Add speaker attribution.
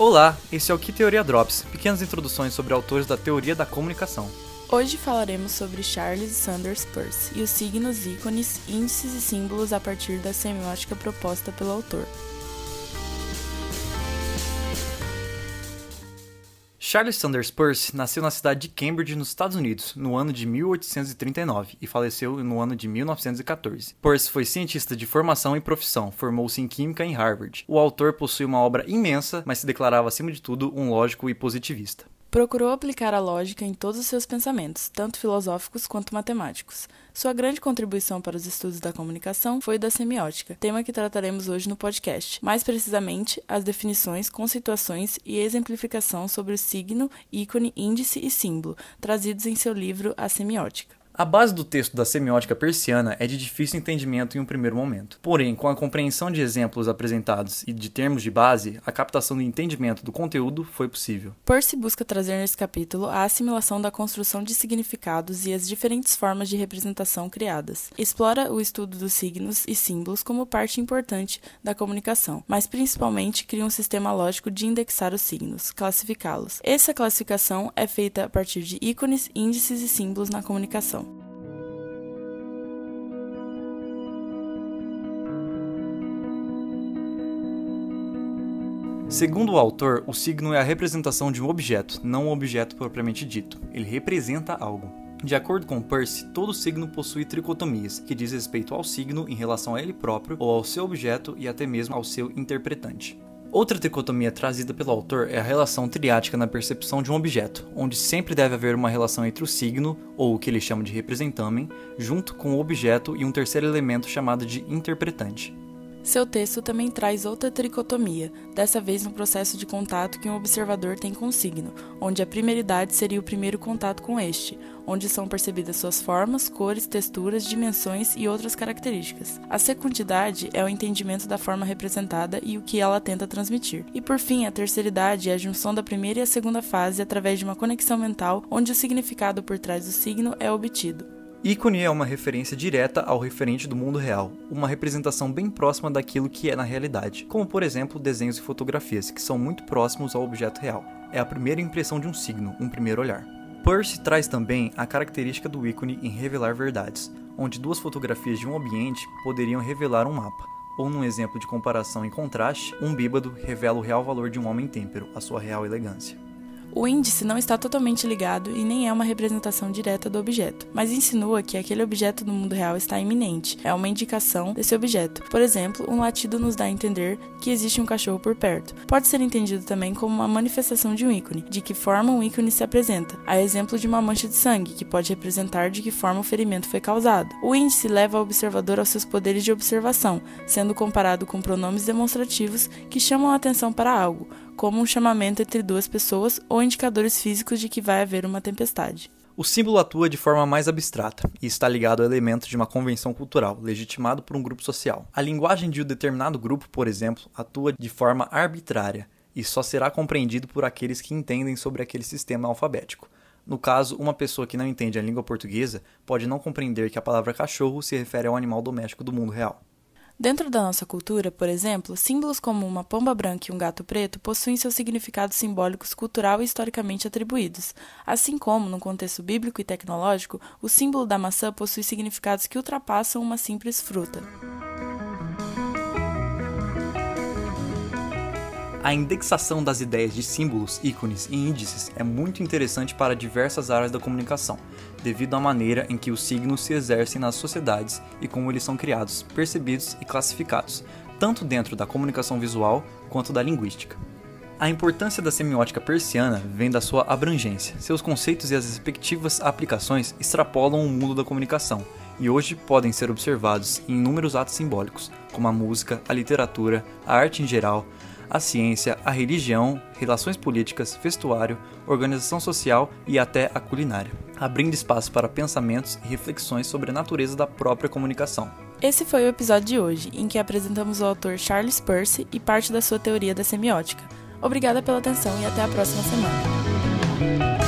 Speaker 1: Olá, esse é o Que Teoria Drops, pequenas introduções sobre autores da teoria da comunicação.
Speaker 2: Hoje falaremos sobre Charles Sanders Peirce e os signos, ícones, índices e símbolos a partir da semiótica proposta pelo autor.
Speaker 1: Charles Sanders Peirce nasceu na cidade de Cambridge, nos Estados Unidos, no ano de 1839 e faleceu no ano de 1914. Peirce foi cientista de formação e profissão, formou-se em química em Harvard. O autor possui uma obra imensa, mas se declarava acima de tudo um lógico e positivista.
Speaker 2: Procurou aplicar a lógica em todos os seus pensamentos, tanto filosóficos quanto matemáticos. Sua grande contribuição para os estudos da comunicação foi da semiótica, tema que trataremos hoje no podcast. Mais precisamente, as definições, conceituações e exemplificação sobre o signo, ícone, índice e símbolo, trazidos em seu livro A Semiótica.
Speaker 1: A base do texto da semiótica persiana é de difícil entendimento em um primeiro momento. Porém, com a compreensão de exemplos apresentados e de termos de base, a captação do entendimento do conteúdo foi possível.
Speaker 2: Percy busca trazer nesse capítulo a assimilação da construção de significados e as diferentes formas de representação criadas. Explora o estudo dos signos e símbolos como parte importante da comunicação, mas principalmente cria um sistema lógico de indexar os signos, classificá-los. Essa classificação é feita a partir de ícones, índices e símbolos na comunicação.
Speaker 1: Segundo o autor, o signo é a representação de um objeto, não um objeto propriamente dito. Ele representa algo. De acordo com Percy, todo signo possui tricotomias, que diz respeito ao signo em relação a ele próprio ou ao seu objeto e até mesmo ao seu interpretante. Outra tricotomia trazida pelo autor é a relação triática na percepção de um objeto, onde sempre deve haver uma relação entre o signo, ou o que ele chama de representamen, junto com o objeto e um terceiro elemento chamado de interpretante.
Speaker 2: Seu texto também traz outra tricotomia, dessa vez no processo de contato que um observador tem com o signo, onde a primeiridade seria o primeiro contato com este, onde são percebidas suas formas, cores, texturas, dimensões e outras características. A secundidade é o entendimento da forma representada e o que ela tenta transmitir. E por fim, a terceiridade é a junção da primeira e a segunda fase através de uma conexão mental onde o significado por trás do signo é obtido.
Speaker 1: Ícone é uma referência direta ao referente do mundo real, uma representação bem próxima daquilo que é na realidade, como por exemplo desenhos e fotografias, que são muito próximos ao objeto real. É a primeira impressão de um signo, um primeiro olhar. Percy traz também a característica do ícone em revelar verdades, onde duas fotografias de um ambiente poderiam revelar um mapa, ou num exemplo de comparação em contraste, um bêbado revela o real valor de um homem têmpero, a sua real elegância.
Speaker 2: O índice não está totalmente ligado e nem é uma representação direta do objeto, mas insinua que aquele objeto no mundo real está iminente, é uma indicação desse objeto. Por exemplo, um latido nos dá a entender que existe um cachorro por perto. Pode ser entendido também como uma manifestação de um ícone, de que forma um ícone se apresenta, a exemplo de uma mancha de sangue, que pode representar de que forma o ferimento foi causado. O índice leva o observador aos seus poderes de observação, sendo comparado com pronomes demonstrativos que chamam a atenção para algo, como um chamamento entre duas pessoas ou indicadores físicos de que vai haver uma tempestade.
Speaker 1: O símbolo atua de forma mais abstrata e está ligado ao elemento de uma convenção cultural, legitimado por um grupo social. A linguagem de um determinado grupo, por exemplo, atua de forma arbitrária e só será compreendido por aqueles que entendem sobre aquele sistema alfabético. No caso, uma pessoa que não entende a língua portuguesa pode não compreender que a palavra cachorro se refere ao animal doméstico do mundo real.
Speaker 2: Dentro da nossa cultura, por exemplo, símbolos como uma pomba branca e um gato preto possuem seus significados simbólicos cultural e historicamente atribuídos. Assim como, no contexto bíblico e tecnológico, o símbolo da maçã possui significados que ultrapassam uma simples fruta.
Speaker 1: A indexação das ideias de símbolos, ícones e índices é muito interessante para diversas áreas da comunicação, devido à maneira em que os signos se exercem nas sociedades e como eles são criados, percebidos e classificados, tanto dentro da comunicação visual quanto da linguística. A importância da semiótica persiana vem da sua abrangência. Seus conceitos e as respectivas aplicações extrapolam o mundo da comunicação e hoje podem ser observados em inúmeros atos simbólicos, como a música, a literatura, a arte em geral, a ciência, a religião, relações políticas, vestuário, organização social e até a culinária, abrindo espaço para pensamentos e reflexões sobre a natureza da própria comunicação.
Speaker 2: Esse foi o episódio de hoje, em que apresentamos o autor Charles Percy e parte da sua teoria da semiótica. Obrigada pela atenção e até a próxima semana.